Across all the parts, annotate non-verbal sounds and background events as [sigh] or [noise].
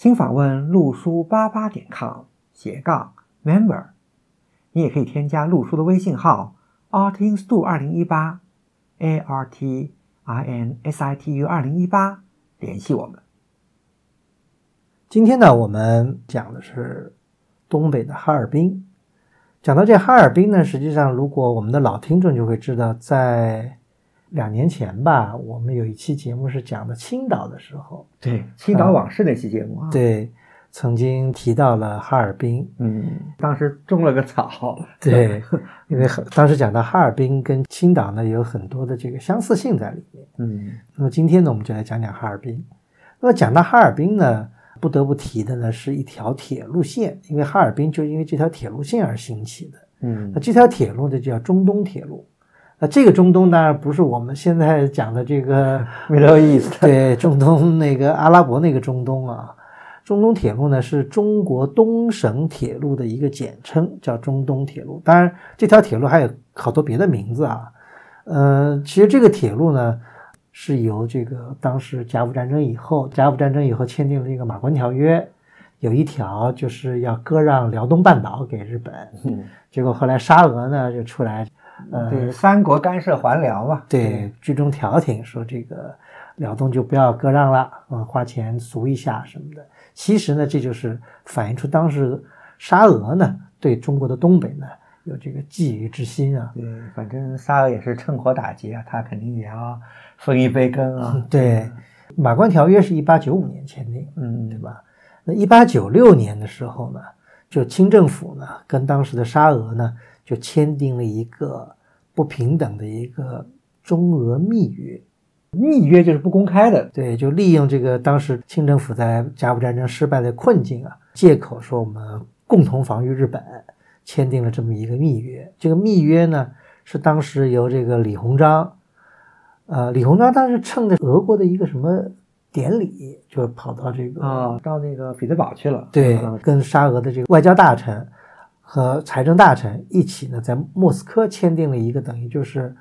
请访问陆书八八点 com 斜杠 member，你也可以添加陆书的微信号 artinstu 二零一八 a r t i n s i t u 二零一八联系我们。今天呢，我们讲的是东北的哈尔滨。讲到这哈尔滨呢，实际上如果我们的老听众就会知道，在两年前吧，我们有一期节目是讲的青岛的时候，对青岛往事那期节目啊，对，曾经提到了哈尔滨，嗯，当时种了个草，对，因为当时讲到哈尔滨跟青岛呢有很多的这个相似性在里面，嗯，那么今天呢，我们就来讲讲哈尔滨。那么讲到哈尔滨呢，不得不提的呢是一条铁路线，因为哈尔滨就因为这条铁路线而兴起的，嗯，那这条铁路呢就叫中东铁路。那这个中东当然不是我们现在讲的这个 [laughs] Middle East，[laughs] 对，中东那个阿拉伯那个中东啊。中东铁路呢是中国东省铁路的一个简称，叫中东铁路。当然，这条铁路还有好多别的名字啊。呃，其实这个铁路呢是由这个当时甲午战争以后，甲午战争以后签订了这个马关条约，有一条就是要割让辽东半岛给日本。嗯，结果后来沙俄呢就出来。呃，对，三国干涉还辽嘛，对，居中调停说这个辽东就不要割让了，嗯，花钱赎一下什么的。其实呢，这就是反映出当时沙俄呢对中国的东北呢有这个觊觎之心啊。对，反正沙俄也是趁火打劫啊，他肯定也要分一杯羹啊。[laughs] 对，马关条约是一八九五年签订，嗯，对吧？那一八九六年的时候呢，就清政府呢跟当时的沙俄呢。就签订了一个不平等的一个中俄密约，密约就是不公开的，对，就利用这个当时清政府在甲午战争失败的困境啊，借口说我们共同防御日本，签订了这么一个密约。这个密约呢，是当时由这个李鸿章，呃，李鸿章当时趁着俄国的一个什么典礼，就跑到这个啊，到那个彼得堡去了，对，跟沙俄的这个外交大臣。和财政大臣一起呢，在莫斯科签订了一个等于就是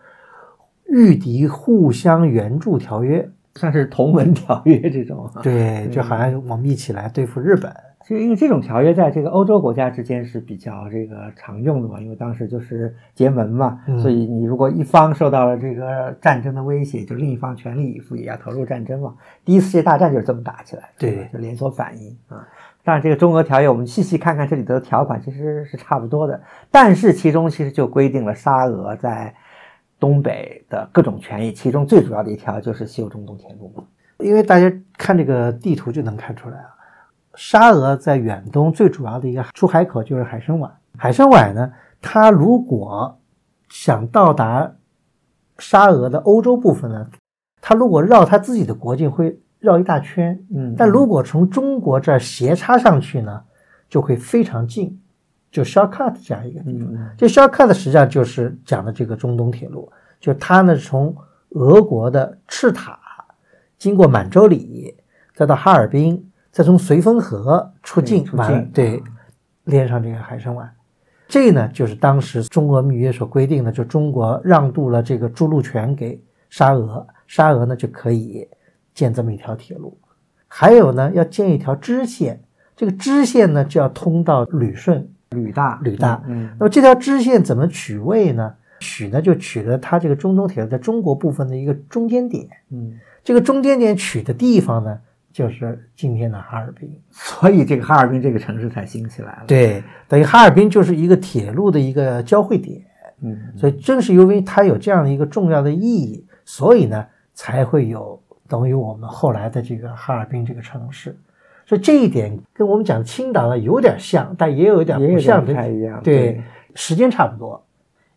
御敌互相援助条约，算是同盟条约这种。对，就好像我们一起来对付日本。其实因为这种条约在这个欧洲国家之间是比较这个常用的嘛，因为当时就是结盟嘛，所以你如果一方受到了这个战争的威胁，就另一方全力以赴也要投入战争嘛。第一次世界大战就是这么打起来的，对，就连锁反应啊。当然，这个中俄条约，我们细细看看这里头的条款，其实是差不多的。但是其中其实就规定了沙俄在东北的各种权益，其中最主要的一条就是修中东铁路。因为大家看这个地图就能看出来啊，沙俄在远东最主要的一个出海口就是海参崴。海参崴呢，它如果想到达沙俄的欧洲部分呢，它如果绕它自己的国境会。绕一大圈，嗯，但如果从中国这儿斜插上去呢，就会非常近，就 shortcut 这样一个地方。这 shortcut 实际上就是讲的这个中东铁路，就它呢从俄国的赤塔，经过满洲里，再到哈尔滨，再从绥芬河出境，完对，连上这个海参崴。这呢就是当时中俄密约所规定的，就中国让渡了这个筑路权给沙俄，沙俄呢就可以。建这么一条铁路，还有呢，要建一条支线。这个支线呢，就要通到旅顺、旅大、旅大。嗯，那么这条支线怎么取位呢？取呢，就取了它这个中东铁路在中国部分的一个中间点。嗯，这个中间点取的地方呢，就是今天的哈尔滨。[laughs] 所以这个哈尔滨这个城市才兴起来了。对，等于哈尔滨就是一个铁路的一个交汇点。嗯，所以正是由于它有这样的一个重要的意义，所以呢，才会有。等于我们后来的这个哈尔滨这个城市，所以这一点跟我们讲青岛呢有点像，但也有一点不像，不太一样。对，时间差不多，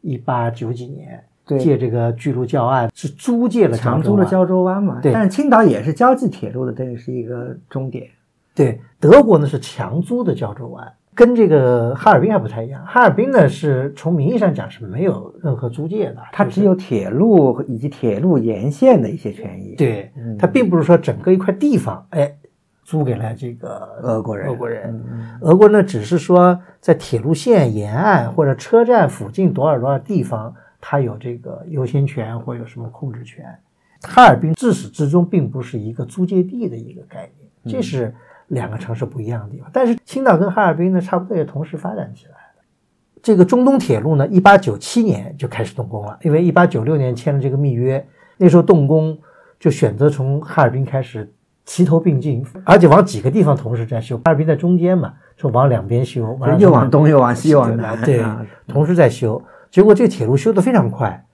一八九几年借这个巨鹿教案是租借了长租了胶州湾嘛。对，但是青岛也是交际铁路的，这个是一个终点。对，德国呢是强租的胶州湾，跟这个哈尔滨还不太一样。哈尔滨呢是从名义上讲是没有任何租界的，它只有铁路以及铁路沿线的一些权益。对，它并不是说整个一块地方，哎，租给了这个俄国人。俄国人，俄国呢只是说在铁路线沿岸或者车站附近多少多少地方，它有这个优先权或有什么控制权。哈尔滨自始至终并不是一个租界地的一个概念，这是两个城市不一样的地方。但是青岛跟哈尔滨呢，差不多也同时发展起来了。这个中东铁路呢，一八九七年就开始动工了，因为一八九六年签了这个密约，那时候动工就选择从哈尔滨开始齐头并进，而且往几个地方同时在修。哈尔滨在中间嘛，就往两边修，又往东又往西往南，对，同时在修。结果这个铁路修得非常快，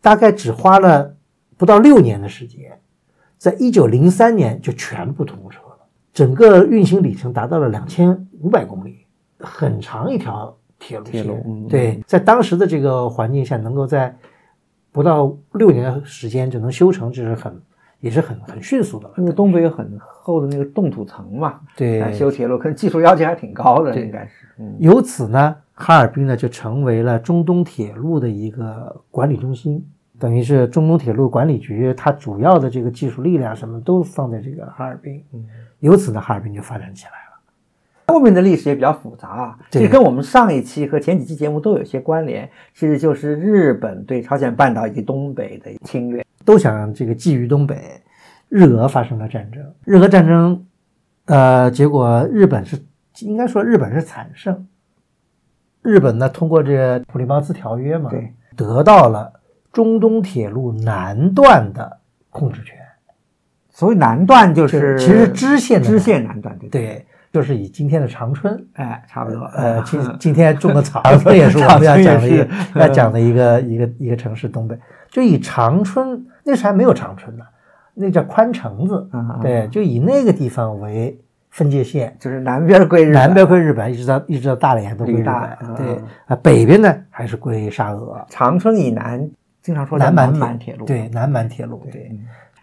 大概只花了。不到六年的时间，在一九零三年就全部通车了，整个运行里程达到了两千五百公里，很长一条铁路线。对，在当时的这个环境下，能够在不到六年的时间就能修成，这是很也是很很迅速的了。因为东北有很厚的那个冻土层嘛，对，修铁路可能技术要求还挺高的，应该是。由此呢，哈尔滨呢就成为了中东铁路的一个管理中心。等于是中东铁路管理局，它主要的这个技术力量什么都放在这个哈尔滨，嗯，由此呢，哈尔滨就发展起来了。后面的历史也比较复杂啊，这跟我们上一期和前几期节目都有些关联，其实就是日本对朝鲜半岛以及东北的侵略，都想这个觊觎东北，日俄发生了战争，日俄战争，呃，结果日本是应该说日本是惨胜，日本呢通过这个普利茅斯条约嘛，对，得到了。中东铁路南段的控制权，所谓南段就是其实支线支线南段，对对，就是以今天的长春，哎，差不多。呃，今 [laughs] 今天种的草，长春也是我们要讲的一个 [laughs] 要讲的一个一个一个城市，东北就以长春那时候还没有长春呢，那叫宽城子，对，就以那个地方为。分界线就是南边归日，南边归日本，一直到一直到大连都归日本。对啊，北边呢还是归沙俄。长春以南。经常说南满铁路，对南满铁路，对。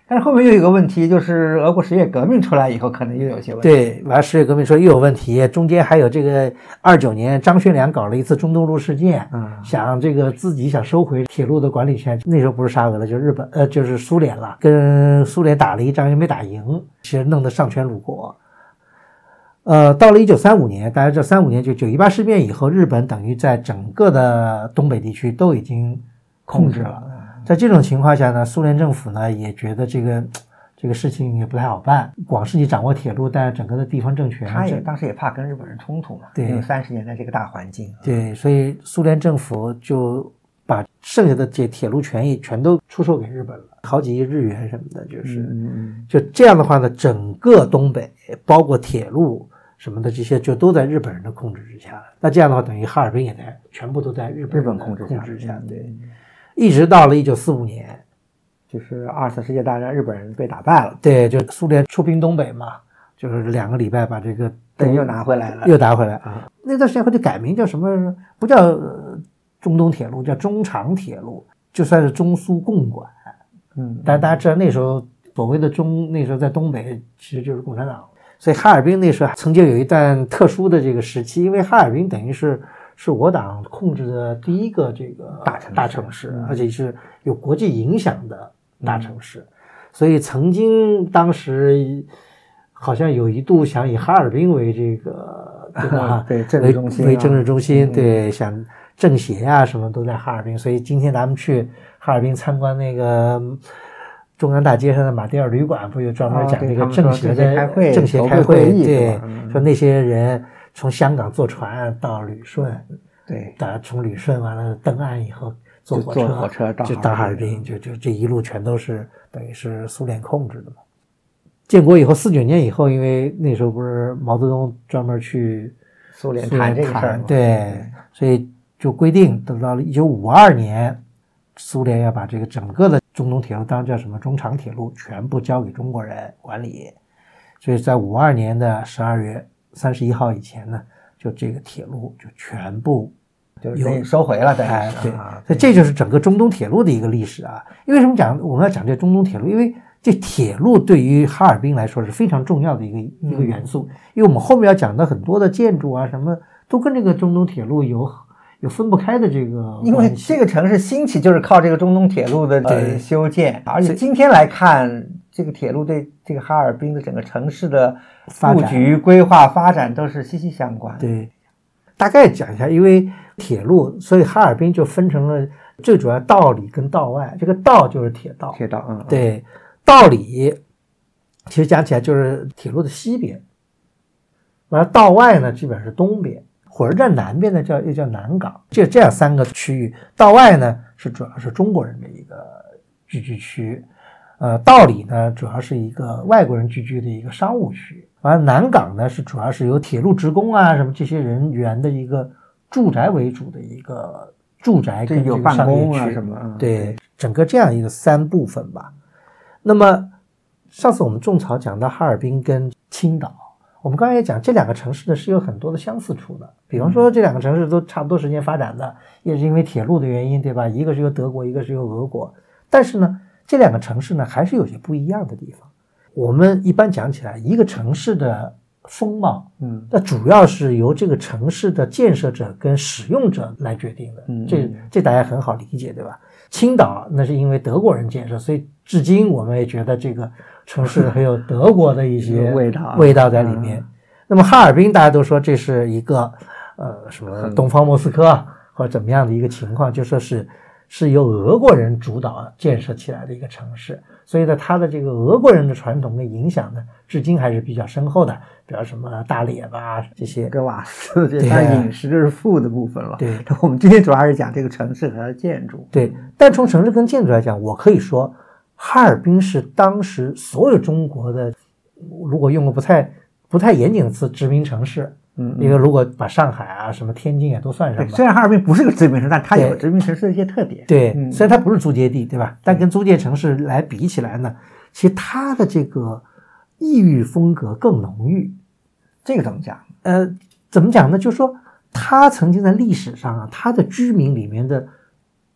但是后面又有一个问题，就是俄国十月革命出来以后，可能又有些问题。对，完十月革命说又有问题，中间还有这个二九年张学良搞了一次中东路事件，嗯，想这个自己想收回铁路的管理权。那时候不是沙俄了，就日本，呃，就是苏联了，跟苏联打了一仗又没打赢，其实弄得丧权辱国。呃，到了一九三五年，大家知道三五年就九一八事变以后，日本等于在整个的东北地区都已经。控制了，在这种情况下呢，苏联政府呢也觉得这个这个事情也不太好办。光是你掌握铁路，但是整个的地方政权，他也当时也怕跟日本人冲突嘛。对，三十年代这个大环境。对，所以苏联政府就把剩下的这铁路权益全都出售给日本了，好几亿日元什么的，就是就这样的话呢，整个东北包括铁路什么的这些就都在日本人的控制之下。那这样的话，等于哈尔滨也在全部都在日本日本控制控制下。对。一直到了一九四五年，就是二次世界大战，日本人被打败了。对，就苏联出兵东北嘛，就是两个礼拜把这个等又拿回来了，又拿回来啊。那段时间后就改名叫什么？不叫中东铁路，叫中长铁路，就算是中苏共管。嗯，但大家知道那时候所谓的中，那时候在东北其实就是共产党。所以哈尔滨那时候曾经有一段特殊的这个时期，因为哈尔滨等于是。是我党控制的第一个这个大城大城市，而且是有国际影响的大城市，所以曾经当时好像有一度想以哈尔滨为这个 [laughs] 对吧？对政治中心为政治中心，对想政协啊什么都在哈尔滨，所以今天咱们去哈尔滨参观那个中央大街上的马迭尔旅馆，不就专门讲这个政协的政协开会？对，说那些人。从香港坐船到旅顺，对，打从旅顺完了登岸以后坐火车，火车就到哈尔滨，就就这一路全都是等于是苏联控制的嘛。建国以后四九年以后，因为那时候不是毛泽东专门去苏联谈这个事儿对，所以就规定等到了一九五二年，苏联要把这个整个的中东铁路，当叫什么中长铁路，全部交给中国人管理。所以在五二年的十二月。三十一号以前呢，就这个铁路就全部就是收回了，对，对，所以这就是整个中东铁路的一个历史啊。因为什么讲我们要讲这中东铁路？因为这铁路对于哈尔滨来说是非常重要的一个一个元素，因为我们后面要讲的很多的建筑啊什么，都跟这个中东铁路有有分不开的这个。因为这个城市兴起就是靠这个中东铁路的呃修建，而且今天来看，这个铁路对这个哈尔滨的整个城市的布局、规划、发展都是息息相关。对，大概讲一下，因为铁路，所以哈尔滨就分成了最主要道里跟道外。这个道就是铁道，铁道，嗯，对。道里其实讲起来就是铁路的西边，完了道外呢基本上是东边，火车站南边呢叫又叫南港，就这样三个区域。道外呢是主要是中国人的一个聚居区，呃，道里呢主要是一个外国人聚居的一个商务区，完了南港呢是主要是由铁路职工啊什么这些人员的一个住宅为主的一个住宅跟有办公啊什么，对，整个这样一个三部分吧。那么，上次我们种草讲到哈尔滨跟青岛，我们刚才也讲这两个城市呢是有很多的相似处的。比方说这两个城市都差不多时间发展的，也是因为铁路的原因，对吧？一个是由德国，一个是由俄国。但是呢，这两个城市呢还是有些不一样的地方。我们一般讲起来，一个城市的风貌，嗯，那主要是由这个城市的建设者跟使用者来决定的。嗯，这这大家很好理解，对吧？青岛那是因为德国人建设，所以至今我们也觉得这个城市很有德国的一些 [laughs] 味道味道在里面。那么哈尔滨大家都说这是一个呃什么东方莫斯科或者怎么样的一个情况，就说是是由俄国人主导建设起来的一个城市。所以呢，它的这个俄国人的传统跟影响呢，至今还是比较深厚的。比如什么大列巴这些，格瓦斯这，些饮食就是负的部分了。对，我们今天主要是讲这个城市和它的建筑。对，但从城市跟建筑来讲，我可以说，哈尔滨是当时所有中国的，如果用个不太不太严谨的词，殖民城市。嗯，因为如果把上海啊、什么天津也都算上，虽然哈尔滨不是个殖民城，但它有殖民城市的一些特点。对，虽然它不是租界地，对吧？但跟租界城市来比起来呢，其实它的这个异域风格更浓郁。这个怎么讲？呃，怎么讲呢？就是说，它曾经在历史上啊，它的居民里面的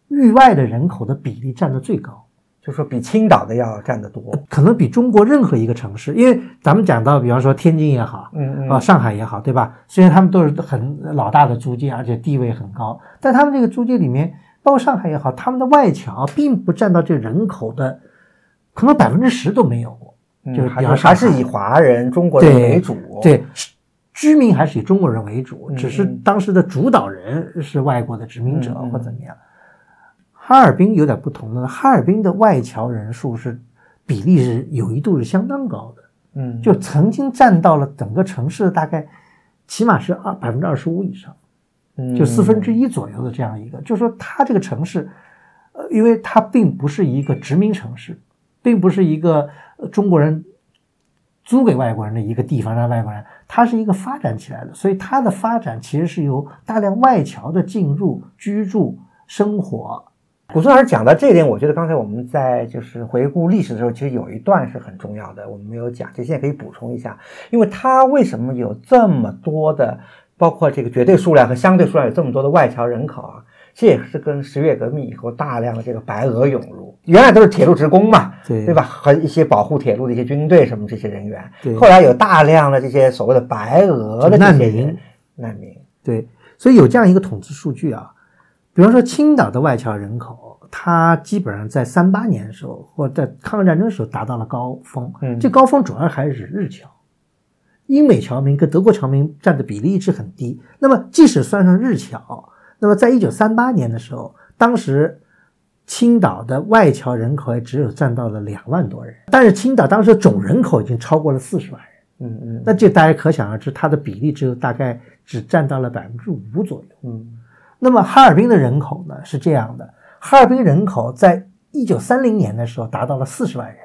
域外的人口的比例占的最高。就说比青岛的要占得多，可能比中国任何一个城市，因为咱们讲到，比方说天津也好，嗯嗯，啊上海也好，对吧？虽然他们都是很老大的租界，而且地位很高，但他们这个租界里面，包括上海也好，他们的外侨并不占到这人口的，可能百分之十都没有过，就是比还是以华人、中国人为主，对，居民还是以中国人为主，只是当时的主导人是外国的殖民者或怎么样。哈尔滨有点不同的，哈尔滨的外侨人数是比例是有一度是相当高的，嗯，就曾经占到了整个城市大概起码是二百分之二十五以上，嗯，就四分之一左右的这样一个，就是说它这个城市，呃，因为它并不是一个殖民城市，并不是一个中国人租给外国人的一个地方让外国人，它是一个发展起来的，所以它的发展其实是由大量外侨的进入居住生活。古松老师讲到这一点，我觉得刚才我们在就是回顾历史的时候，其实有一段是很重要的，我们没有讲，这现在可以补充一下。因为它为什么有这么多的，包括这个绝对数量和相对数量有这么多的外侨人口啊？这也是跟十月革命以后大量的这个白俄涌入，原来都是铁路职工嘛，对对吧？和一些保护铁路的一些军队什么这些人员，对。后来有大量的这些所谓的白俄的难民，难民，对。所以有这样一个统计数据啊。比方说，青岛的外侨人口，它基本上在三八年的时候，或在抗日战争的时候达到了高峰。嗯，这高峰主要还是日侨，英美侨民跟德国侨民占的比例一直很低。那么，即使算上日侨，那么在一九三八年的时候，当时青岛的外侨人口也只有占到了两万多人。但是，青岛当时总人口已经超过了四十万人。嗯嗯，那这大家可想而知，它的比例只有大概只占到了百分之五左右。嗯。那么哈尔滨的人口呢是这样的，哈尔滨人口在一九三零年的时候达到了四十万人，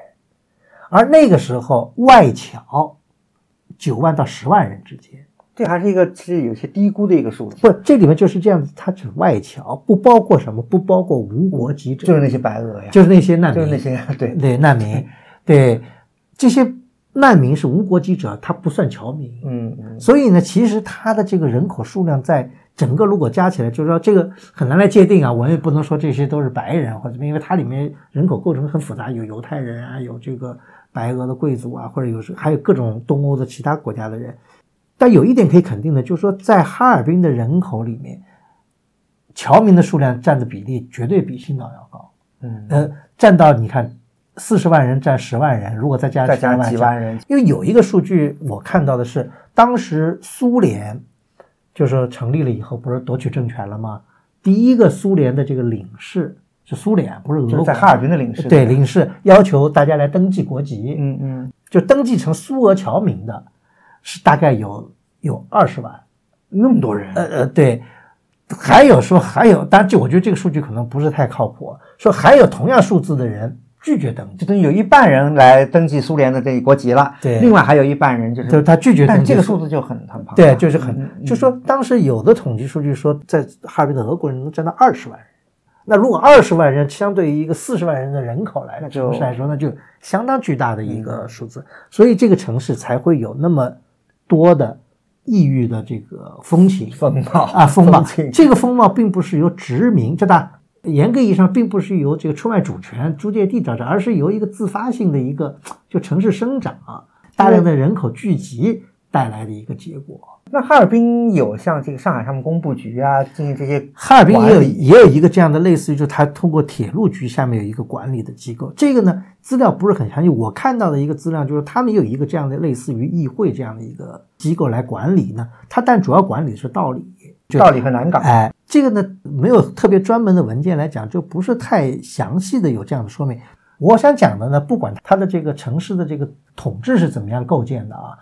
而那个时候外侨九万到十万人之间，这还是一个其实有些低估的一个数字。不，这里面就是这样子，它指外侨，不包括什么，不包括无国籍者，就是那些白俄呀，就是那些难民，就是那些 [laughs] 对对难民，[laughs] 对这些难民是无国籍者，他不算侨民。嗯嗯，所以呢，其实他的这个人口数量在。整个如果加起来，就是说这个很难来界定啊。我也不能说这些都是白人或者什么，因为它里面人口构成很复杂，有犹太人啊，有这个白俄的贵族啊，或者有时还有各种东欧的其他国家的人。但有一点可以肯定的，就是说在哈尔滨的人口里面，侨民的数量占的比例绝对比青岛要高。嗯，呃，占到你看四十万人占十万人，如果再加再加万几万人，因为有一个数据我看到的是，当时苏联就是成立了以后，不是夺取政权了吗？第一个苏联的这个领事是苏联，不是俄国，在哈尔滨的领事。对，领事要求大家来登记国籍，嗯嗯，就登记成苏俄侨民的，是大概有有二十万，那么多人。呃呃，对。还有说还有，但就我觉得这个数据可能不是太靠谱。说还有同样数字的人拒绝登记，就等于有一半人来登记苏联的这个国籍了。对，另外还有一半人就是就是他拒绝登记。这个数字就很很庞大。对，就是很，就说当时有的统计数据说，在哈尔滨的俄国人能占到二十万人。那如果二十万人相对于一个四十万人的人口来的城市来说，那就相当巨大的一个数字。所以这个城市才会有那么多的。异域的这个风情风貌啊，风貌，这个风貌并不是由殖民，这大严格意义上并不是由这个出卖主权租借地造成，而是由一个自发性的一个就城市生长，啊大量的人口聚集带来的一个结果。那哈尔滨有像这个上海商务工布局啊，进行这些，哈尔滨也有也有一个这样的类似于，就它通过铁路局下面有一个管理的机构，这个呢资料不是很详细，我看到的一个资料就是他们有一个这样的类似于议会这样的一个机构来管理呢，它但主要管理是道理，道理和南港，哎，这个呢没有特别专门的文件来讲，就不是太详细的有这样的说明。我想讲的呢，不管它的这个城市的这个统治是怎么样构建的啊。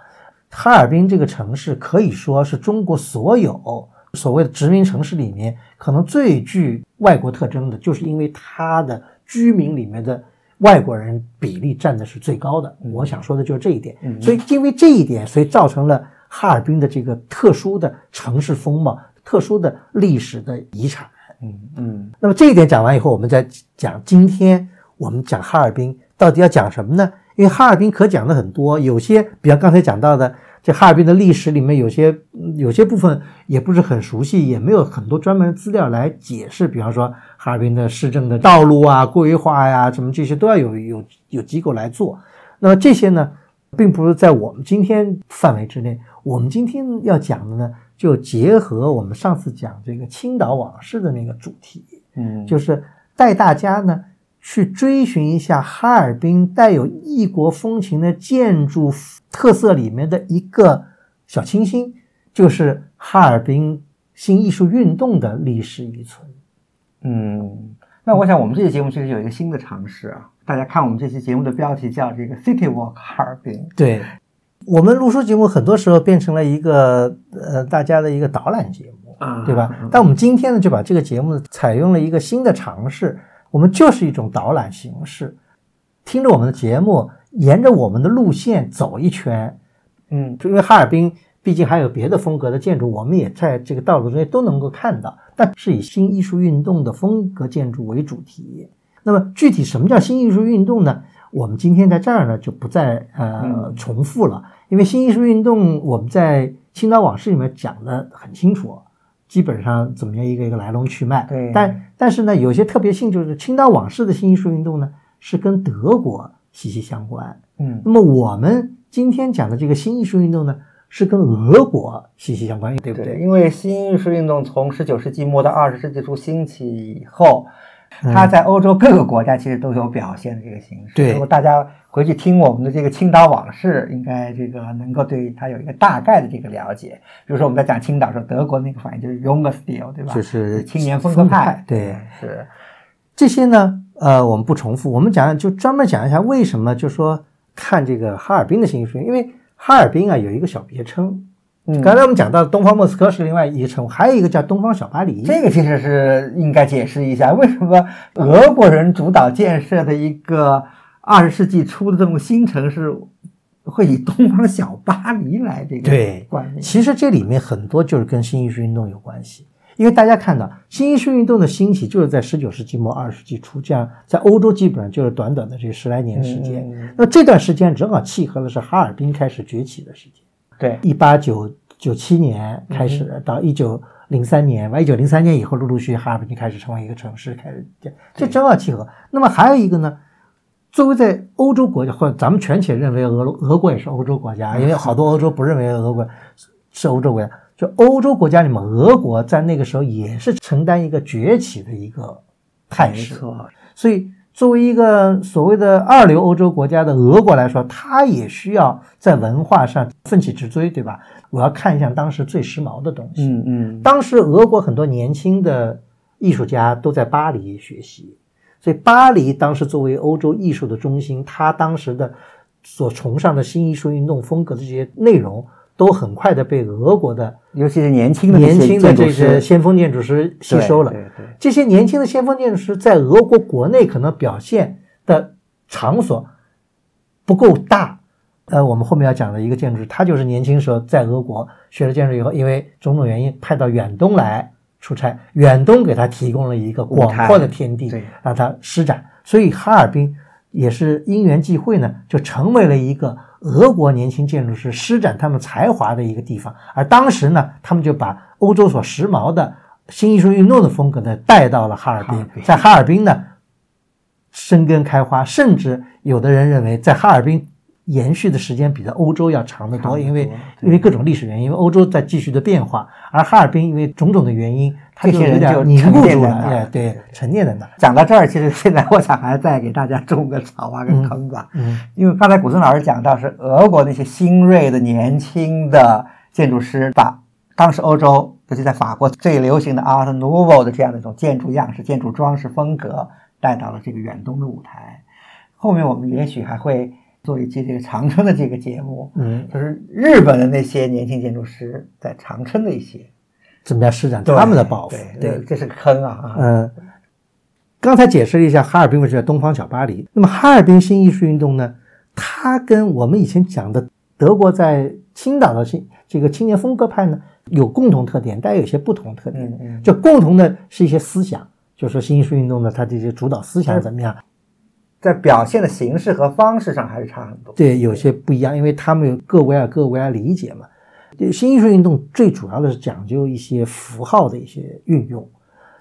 哈尔滨这个城市可以说是中国所有所谓的殖民城市里面，可能最具外国特征的，就是因为它的居民里面的外国人比例占的是最高的。我想说的就是这一点。所以因为这一点，所以造成了哈尔滨的这个特殊的城市风貌、特殊的历史的遗产。嗯嗯。那么这一点讲完以后，我们再讲今天我们讲哈尔滨到底要讲什么呢？因为哈尔滨可讲的很多，有些比方刚才讲到的，这哈尔滨的历史里面有些有些部分也不是很熟悉，也没有很多专门的资料来解释。比方说哈尔滨的市政的道路啊、规划呀，什么这些都要有有有机构来做。那么这些呢，并不是在我们今天范围之内。我们今天要讲的呢，就结合我们上次讲这个青岛往事的那个主题，嗯，就是带大家呢。去追寻一下哈尔滨带有异国风情的建筑特色里面的一个小清新，就是哈尔滨新艺术运动的历史遗存。嗯，那我想我们这期节目其实有一个新的尝试啊，大家看我们这期节目的标题叫这个 City Walk 哈尔滨。对，我们录书节目很多时候变成了一个呃大家的一个导览节目啊，对吧？但我们今天呢就把这个节目采用了一个新的尝试。我们就是一种导览形式，听着我们的节目，沿着我们的路线走一圈，嗯，就因为哈尔滨毕竟还有别的风格的建筑，我们也在这个道路中间都能够看到，但是以新艺术运动的风格建筑为主题。那么具体什么叫新艺术运动呢？我们今天在这儿呢就不再呃重复了，因为新艺术运动我们在青岛往事里面讲的很清楚。基本上怎么样一个一个来龙去脉？对，但但是呢，有些特别性就是青岛往事的新艺术运动呢，是跟德国息息相关。嗯，那么我们今天讲的这个新艺术运动呢，是跟俄国息息相关，对不对？因为新艺术运动从十九世纪末到二十世纪初兴起以后。它在欧洲各个国家其实都有表现的这个形式。对，如果大家回去听我们的这个青岛往事，应该这个能够对它有一个大概的这个了解。比如说我们在讲青岛时候，德国那个反应就是 j u n g Stil，对吧？就是青年风格派。对，是这些呢，呃，我们不重复，我们讲就专门讲一下为什么就说看这个哈尔滨的新艺术，因为哈尔滨啊有一个小别称。嗯，刚才我们讲到东方莫斯科是另外一个称呼，还有一个叫东方小巴黎。这个其实是应该解释一下，为什么俄国人主导建设的一个二十世纪初的这种新城市，会以东方小巴黎来这个对冠名？其实这里面很多就是跟新艺术运动有关系，因为大家看到新艺术运动的兴起就是在十九世纪末二十世纪初，这样在欧洲基本上就是短短的这十来年时间。那这段时间正好契合的是哈尔滨开始崛起的时间。对，一八九九七年开始到一九零三年，完一九零三年以后，陆陆续续哈尔滨就开始成为一个城市，开始这正好契合。那么还有一个呢，作为在欧洲国家，或者咱们全且认为俄俄国也是欧洲国家，因为好多欧洲不认为俄国是欧洲国家。就欧洲国家里面，俄国在那个时候也是承担一个崛起的一个态势。没错，所以作为一个所谓的二流欧洲国家的俄国来说，它也需要在文化上奋起直追，对吧？我要看一下当时最时髦的东西。嗯嗯，当时俄国很多年轻的艺术家都在巴黎学习，所以巴黎当时作为欧洲艺术的中心，它当时的所崇尚的新艺术运动风格的这些内容。都很快的被俄国的，尤其是年轻的年轻的这些先锋建筑师吸收了。这些年轻的先锋建筑师在俄国国内可能表现的场所不够大。呃，我们后面要讲的一个建筑师，他就是年轻时候在俄国学了建筑以后，因为种种原因派到远东来出差，远东给他提供了一个广阔的天地，让他施展。所以哈尔滨也是因缘际会呢，就成为了一个。俄国年轻建筑师施展他们才华的一个地方，而当时呢，他们就把欧洲所时髦的新艺术运动的风格呢带到了哈尔滨，在哈尔滨呢生根开花，甚至有的人认为在哈尔滨。延续的时间比在欧洲要长得多，因为因为各种历史原因，因为欧洲在继续的变化，而哈尔滨因为种种的原因，这些人就凝固住了，哎，对，沉淀在那。讲到这儿，其实现在我想还再给大家种个草，挖个坑吧。嗯，因为刚才古森老师讲到是俄国那些新锐的年轻的建筑师，把当时欧洲，尤其在法国最流行的 Art Nouveau 的这样的一种建筑样式、建筑装饰风格带到了这个远东的舞台。后面我们也许还会。做一期这个长春的这个节目，嗯，就是日本的那些年轻建筑师在长春的一些怎么样施展他们的抱负？对，这是个坑啊。嗯，刚才解释了一下哈尔滨为什么叫东方小巴黎。那么哈尔滨新艺术运动呢？它跟我们以前讲的德国在青岛的新这个青年风格派呢有共同特点，但有些不同特点。嗯嗯，就共同的是一些思想，就说新艺术运动的它这些主导思想怎么样？在表现的形式和方式上还是差很多，对，有些不一样，因为他们有各国家各国家理解嘛。新艺术运动最主要的是讲究一些符号的一些运用，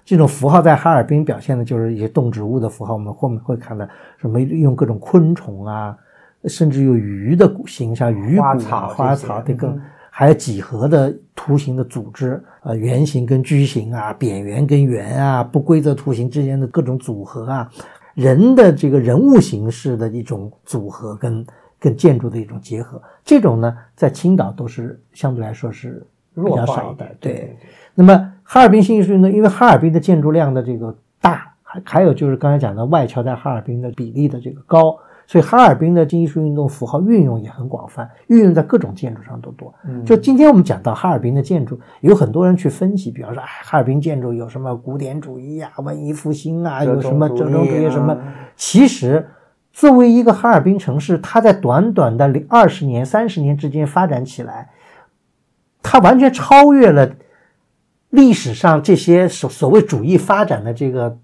这种符号在哈尔滨表现的就是一些动植物的符号，我们后面会看到什么用各种昆虫啊，甚至有鱼的形象、鱼骨、花草这个，还有几何的图形的组织，呃，圆形跟矩形啊，扁圆跟圆啊，不规则图形之间的各种组合啊。人的这个人物形式的一种组合，跟跟建筑的一种结合，这种呢，在青岛都是相对来说是比较少的。对，那么哈尔滨新艺术运动，因为哈尔滨的建筑量的这个大，还还有就是刚才讲的外侨在哈尔滨的比例的这个高。所以哈尔滨的新艺术运动符号运用也很广泛，运用在各种建筑上都多。就今天我们讲到哈尔滨的建筑，有很多人去分析，比方说，哎，哈尔滨建筑有什么古典主义啊、文艺复兴啊，有什么折中主义什么？其实，作为一个哈尔滨城市，它在短短的二十年、三十年之间发展起来，它完全超越了历史上这些所所谓主义发展的这个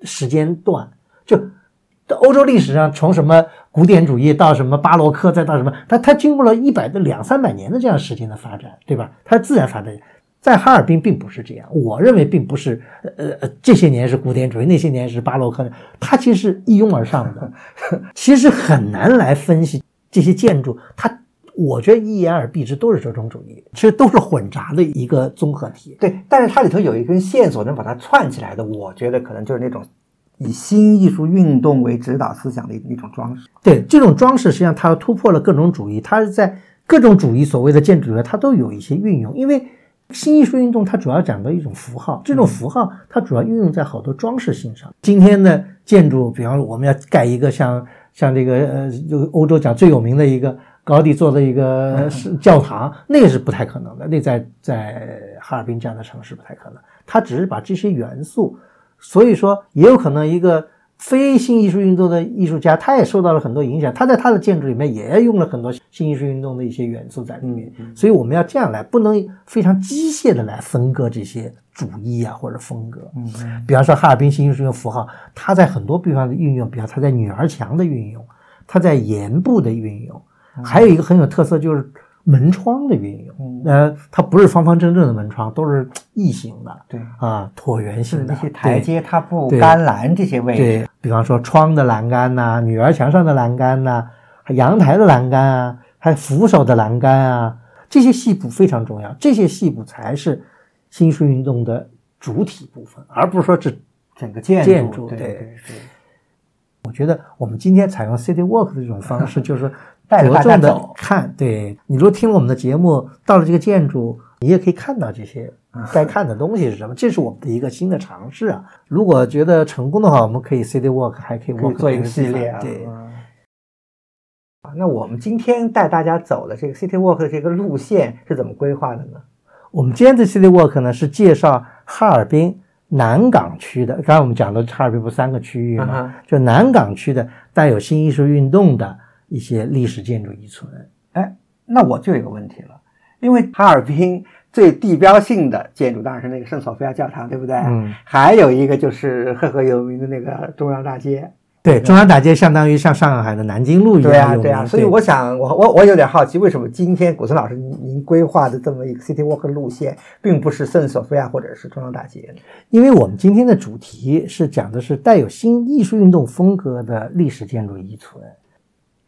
时间段，就。欧洲历史上，从什么古典主义到什么巴洛克，再到什么，它它经过了一百的两三百年的这样时间的发展，对吧？它自然发展，在哈尔滨并不是这样。我认为并不是，呃呃，这些年是古典主义，那些年是巴洛克，它其实是一拥而上的。[laughs] 其实很难来分析这些建筑，它我觉得一言而蔽之都是折中主义，其实都是混杂的一个综合体。对，但是它里头有一根线索能把它串起来的，我觉得可能就是那种。以新艺术运动为指导思想的一种装饰，对这种装饰，实际上它突破了各种主义，它是在各种主义所谓的建筑里面，它都有一些运用。因为新艺术运动它主要讲的一种符号，这种符号它主要运用在好多装饰性上。今天的建筑，比方说我们要盖一个像像这个呃，这个欧洲讲最有名的一个高地做的一个教堂，那个是不太可能的，那在在哈尔滨这样的城市不太可能。它只是把这些元素。所以说，也有可能一个非新艺术运动的艺术家，他也受到了很多影响。他在他的建筑里面也用了很多新艺术运动的一些元素在里面。所以我们要这样来，不能非常机械的来分割这些主义啊或者风格。嗯，比方说哈尔滨新艺术运动符号，它在很多地方的运用，比方它在女儿墙的运用，它在檐部的运用，还有一个很有特色就是门窗的运用。嗯。呃，它不是方方正正的门窗，都是异形的对，啊，椭圆形的那些台阶、踏步、对。干栏这些位置，对比方说窗的栏杆呐、女儿墙上的栏杆呐、还阳台的栏杆啊，还有扶手的栏杆啊，这些细部非常重要，这些细部才是新艺术运动的主体部分，而不是说只。整个建建筑对。对对对，我觉得我们今天采用 City Walk 的这种方式，[laughs] 就是带着大家着重的走看。对你如果听了我们的节目，到了这个建筑，你也可以看到这些该看的东西是什么。这是我们的一个新的尝试啊！如果觉得成功的话，我们可以 City Walk，还可以做一个系列啊。对，啊那我们今天带大家走的这个 City Walk 的这个路线是怎么规划的呢？我们今天的 City Walk 呢是介绍哈尔滨南岗区的。刚才我们讲的哈尔滨不是三个区域嗯吗？哼就南岗区的带有新艺术运动的一些历史建筑遗存。哎，那我就有个问题了，因为哈尔滨最地标性的建筑当然是那个圣索菲亚教堂，对不对？嗯，还有一个就是赫赫有名的那个中央大街。对，中央大街相当于像上海的南京路一样对啊，对啊，所以我想，我我我有点好奇，为什么今天古森老师您您规划的这么一个 City Walk 路线，并不是圣索菲亚或者是中央大街呢？因为我们今天的主题是讲的是带有新艺术运动风格的历史建筑遗存。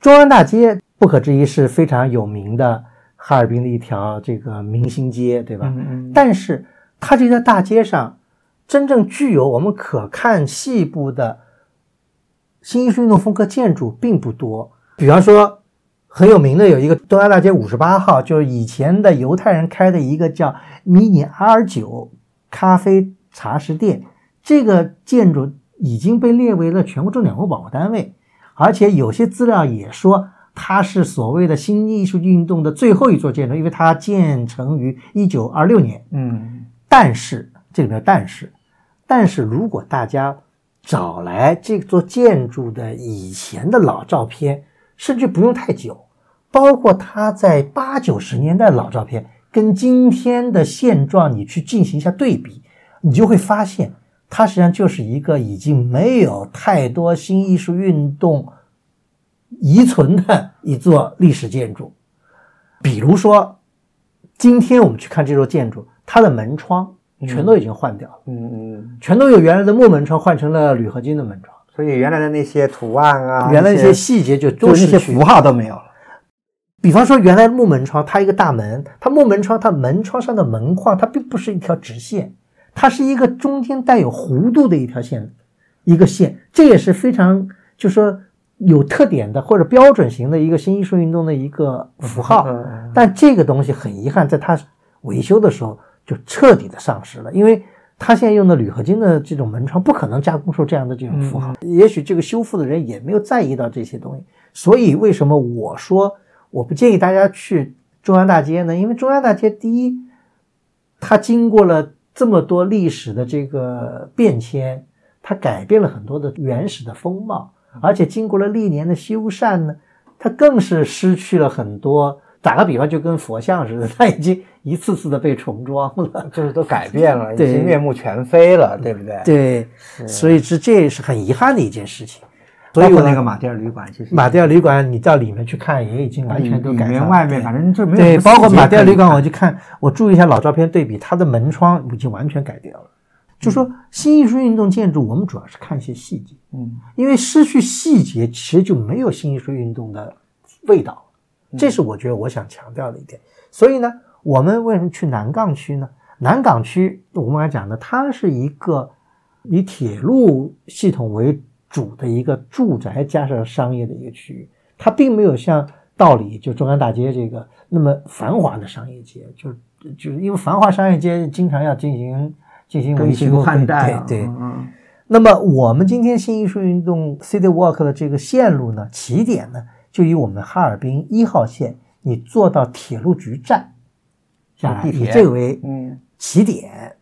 中央大街不可置疑是非常有名的哈尔滨的一条这个明星街，对吧？嗯但是它这条大街上真正具有我们可看细部的新艺术运动风格建筑并不多。比方说，很有名的有一个东安大街五十八号，就是以前的犹太人开的一个叫迷你 R 九咖啡茶食店，这个建筑已经被列为了全国重点文物保护单位，而且有些资料也说。它是所谓的新艺术运动的最后一座建筑，因为它建成于一九二六年。嗯但是这里面但是，但是如果大家找来这座建筑的以前的老照片，甚至不用太久，包括它在八九十年代的老照片，跟今天的现状你去进行一下对比，你就会发现，它实际上就是一个已经没有太多新艺术运动遗存的一座历史建筑。比如说，今天我们去看这座建筑，它的门窗全都已经换掉了，嗯嗯，全都有原来的木门窗换成了铝合金的门窗，所以原来的那些图案啊，原来那些细节就都就是那些符号都没有了。比方说，原来木门窗它一个大门，它木门窗它门窗上的门框它并不是一条直线，它是一个中间带有弧度的一条线，一个线，这也是非常就说有特点的或者标准型的一个新艺术运动的一个符号。嗯但这个东西很遗憾，在它维修的时候就彻底的丧失了，因为它现在用的铝合金的这种门窗不可能加工出这样的这种符号。也许这个修复的人也没有在意到这些东西，所以为什么我说我不建议大家去中央大街呢？因为中央大街第一，它经过了这么多历史的这个变迁，它改变了很多的原始的风貌，而且经过了历年的修缮呢，它更是失去了很多。打个比方，就跟佛像似的，它已经一次次的被重装了。[laughs] 就是都改变了，[laughs] 已经面目全非了，对不对？对，所以这这也是很遗憾的一件事情。所以那个马迭尔旅馆，其实马迭尔旅馆，你到里面去看，也已经完全都改造了。面外面，反正就没有对，包括马迭尔旅馆，我去看，我注意一下老照片对比，它的门窗已经完全改掉了。就说新艺术运动建筑，我们主要是看一些细节，嗯因为失去细节，其实就没有新艺术运动的味道了。这是我觉得我想强调的一点。所以呢，我们为什么去南岗区呢？南岗区我们刚才讲呢，它是一个以铁路系统为主的一个住宅加上商业的一个区域，它并没有像道理就中央大街这个那么繁华的商业街，就就是因为繁华商业街经常要进行进行维修换代啊，对对。嗯那么我们今天新艺术运动 City Walk 的这个线路呢，起点呢就以我们哈尔滨一号线，你坐到铁路局站下来，以地铁。这个为嗯。起点，